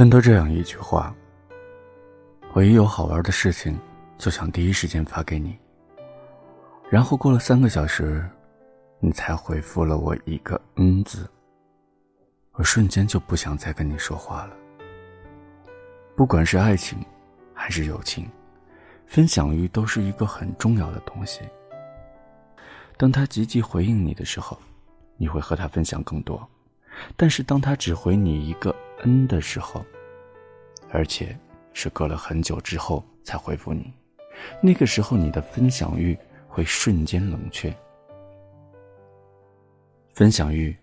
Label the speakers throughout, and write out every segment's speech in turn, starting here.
Speaker 1: 看到这样一句话：“我一有好玩的事情，就想第一时间发给你。”然后过了三个小时，你才回复了我一个“嗯”字。我瞬间就不想再跟你说话了。不管是爱情，还是友情，分享欲都是一个很重要的东西。当他积极回应你的时候，你会和他分享更多；但是当他只回你一个。嗯的时候，而且是隔了很久之后才回复你，那个时候你的分享欲会瞬间冷却。分享欲，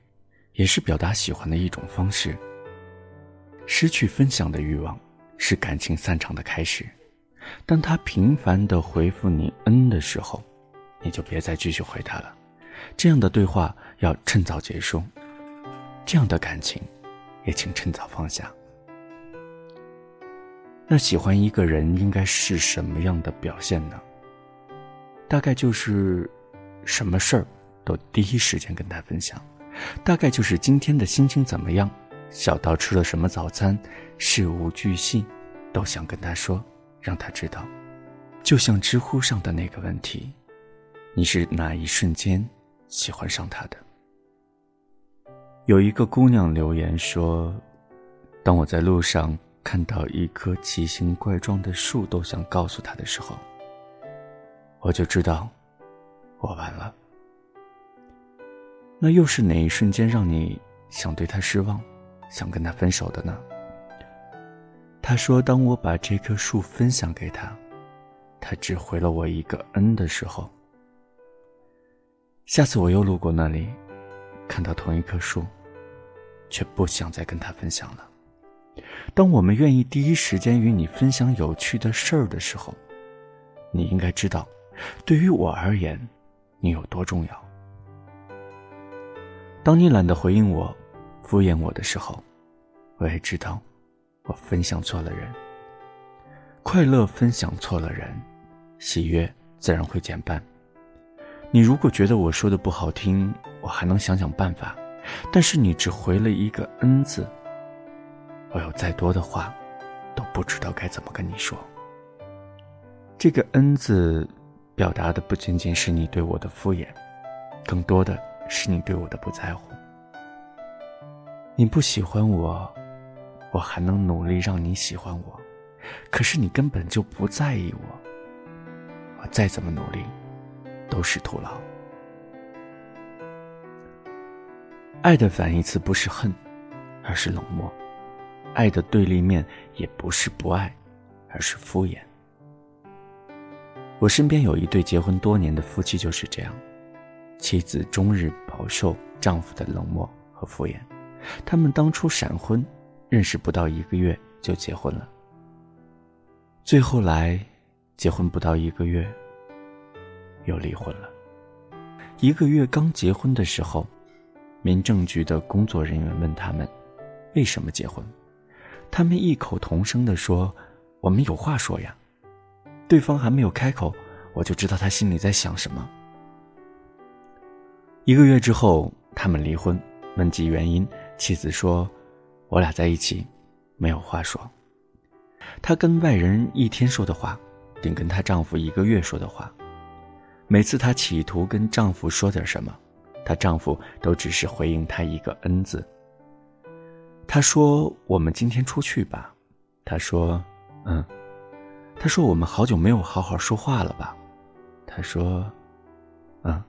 Speaker 1: 也是表达喜欢的一种方式。失去分享的欲望，是感情散场的开始。当他频繁的回复你“嗯”的时候，你就别再继续回他了。这样的对话要趁早结束，这样的感情。也请趁早放下。那喜欢一个人应该是什么样的表现呢？大概就是什么事儿都第一时间跟他分享，大概就是今天的心情怎么样，小到吃了什么早餐，事无巨细都想跟他说，让他知道。就像知乎上的那个问题：你是哪一瞬间喜欢上他的？有一个姑娘留言说：“当我在路上看到一棵奇形怪状的树，都想告诉他的时候，我就知道，我完了。那又是哪一瞬间让你想对他失望，想跟他分手的呢？”他说：“当我把这棵树分享给他，他只回了我一个‘嗯’的时候。下次我又路过那里，看到同一棵树。”却不想再跟他分享了。当我们愿意第一时间与你分享有趣的事儿的时候，你应该知道，对于我而言，你有多重要。当你懒得回应我、敷衍我的时候，我也知道，我分享错了人。快乐分享错了人，喜悦自然会减半。你如果觉得我说的不好听，我还能想想办法。但是你只回了一个“嗯”字，我有再多的话，都不知道该怎么跟你说。这个“嗯”字，表达的不仅仅是你对我的敷衍，更多的是你对我的不在乎。你不喜欢我，我还能努力让你喜欢我，可是你根本就不在意我，我再怎么努力，都是徒劳。爱的反义词不是恨，而是冷漠；爱的对立面也不是不爱，而是敷衍。我身边有一对结婚多年的夫妻就是这样，妻子终日饱受丈夫的冷漠和敷衍，他们当初闪婚，认识不到一个月就结婚了，最后来结婚不到一个月，又离婚了。一个月刚结婚的时候。民政局的工作人员问他们：“为什么结婚？”他们异口同声地说：“我们有话说呀。”对方还没有开口，我就知道他心里在想什么。一个月之后，他们离婚。问及原因，妻子说：“我俩在一起，没有话说。她跟外人一天说的话，顶跟她丈夫一个月说的话。每次她企图跟丈夫说点什么。”她丈夫都只是回应她一个“嗯”字。她说：“我们今天出去吧。”他说：“嗯。”他说：“我们好久没有好好说话了吧？”他说：“嗯。”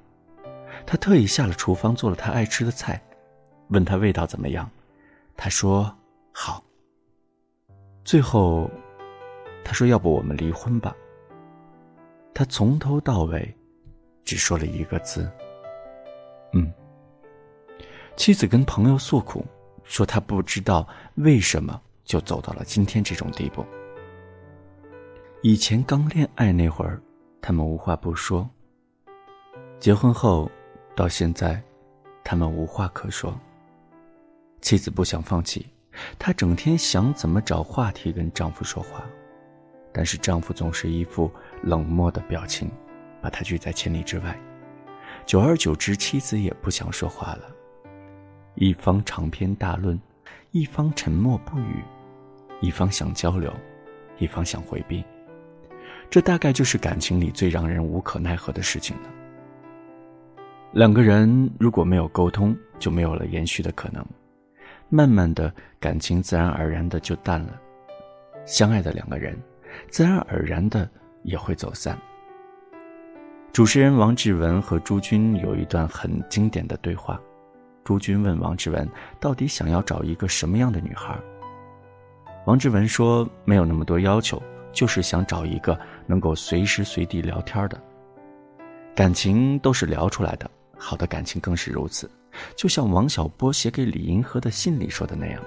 Speaker 1: 他特意下了厨房做了他爱吃的菜，问他味道怎么样。他说：“好。”最后，他说：“要不我们离婚吧？”他从头到尾，只说了一个字。嗯，妻子跟朋友诉苦，说她不知道为什么就走到了今天这种地步。以前刚恋爱那会儿，他们无话不说；结婚后，到现在，他们无话可说。妻子不想放弃，她整天想怎么找话题跟丈夫说话，但是丈夫总是一副冷漠的表情，把她拒在千里之外。久而久之，妻子也不想说话了，一方长篇大论，一方沉默不语，一方想交流，一方想回避。这大概就是感情里最让人无可奈何的事情了。两个人如果没有沟通，就没有了延续的可能，慢慢的感情自然而然的就淡了。相爱的两个人，自然而然的也会走散。主持人王志文和朱军有一段很经典的对话，朱军问王志文到底想要找一个什么样的女孩？王志文说没有那么多要求，就是想找一个能够随时随地聊天的。感情都是聊出来的。好的感情更是如此，就像王小波写给李银河的信里说的那样：“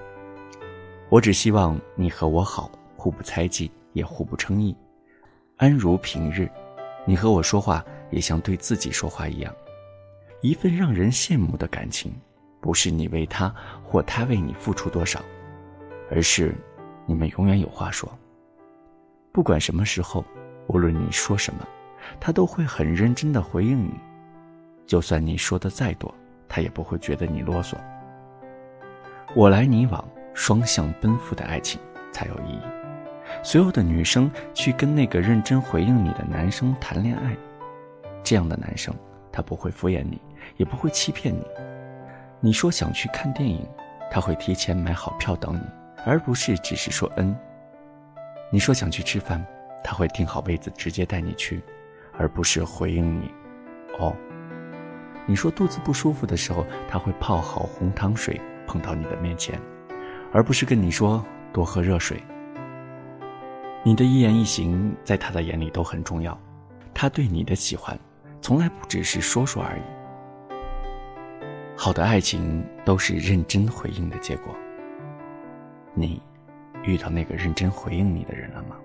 Speaker 1: 我只希望你和我好，互不猜忌，也互不称意，安如平日。你和我说话，也像对自己说话一样。一份让人羡慕的感情，不是你为他或他为你付出多少，而是你们永远有话说。不管什么时候，无论你说什么，他都会很认真的回应你。”就算你说的再多，他也不会觉得你啰嗦。我来你往、双向奔赴的爱情才有意义。所有的女生去跟那个认真回应你的男生谈恋爱，这样的男生他不会敷衍你，也不会欺骗你。你说想去看电影，他会提前买好票等你，而不是只是说嗯。你说想去吃饭，他会订好位子直接带你去，而不是回应你哦。你说肚子不舒服的时候，他会泡好红糖水捧到你的面前，而不是跟你说多喝热水。你的一言一行在他的眼里都很重要，他对你的喜欢，从来不只是说说而已。好的爱情都是认真回应的结果。你遇到那个认真回应你的人了吗？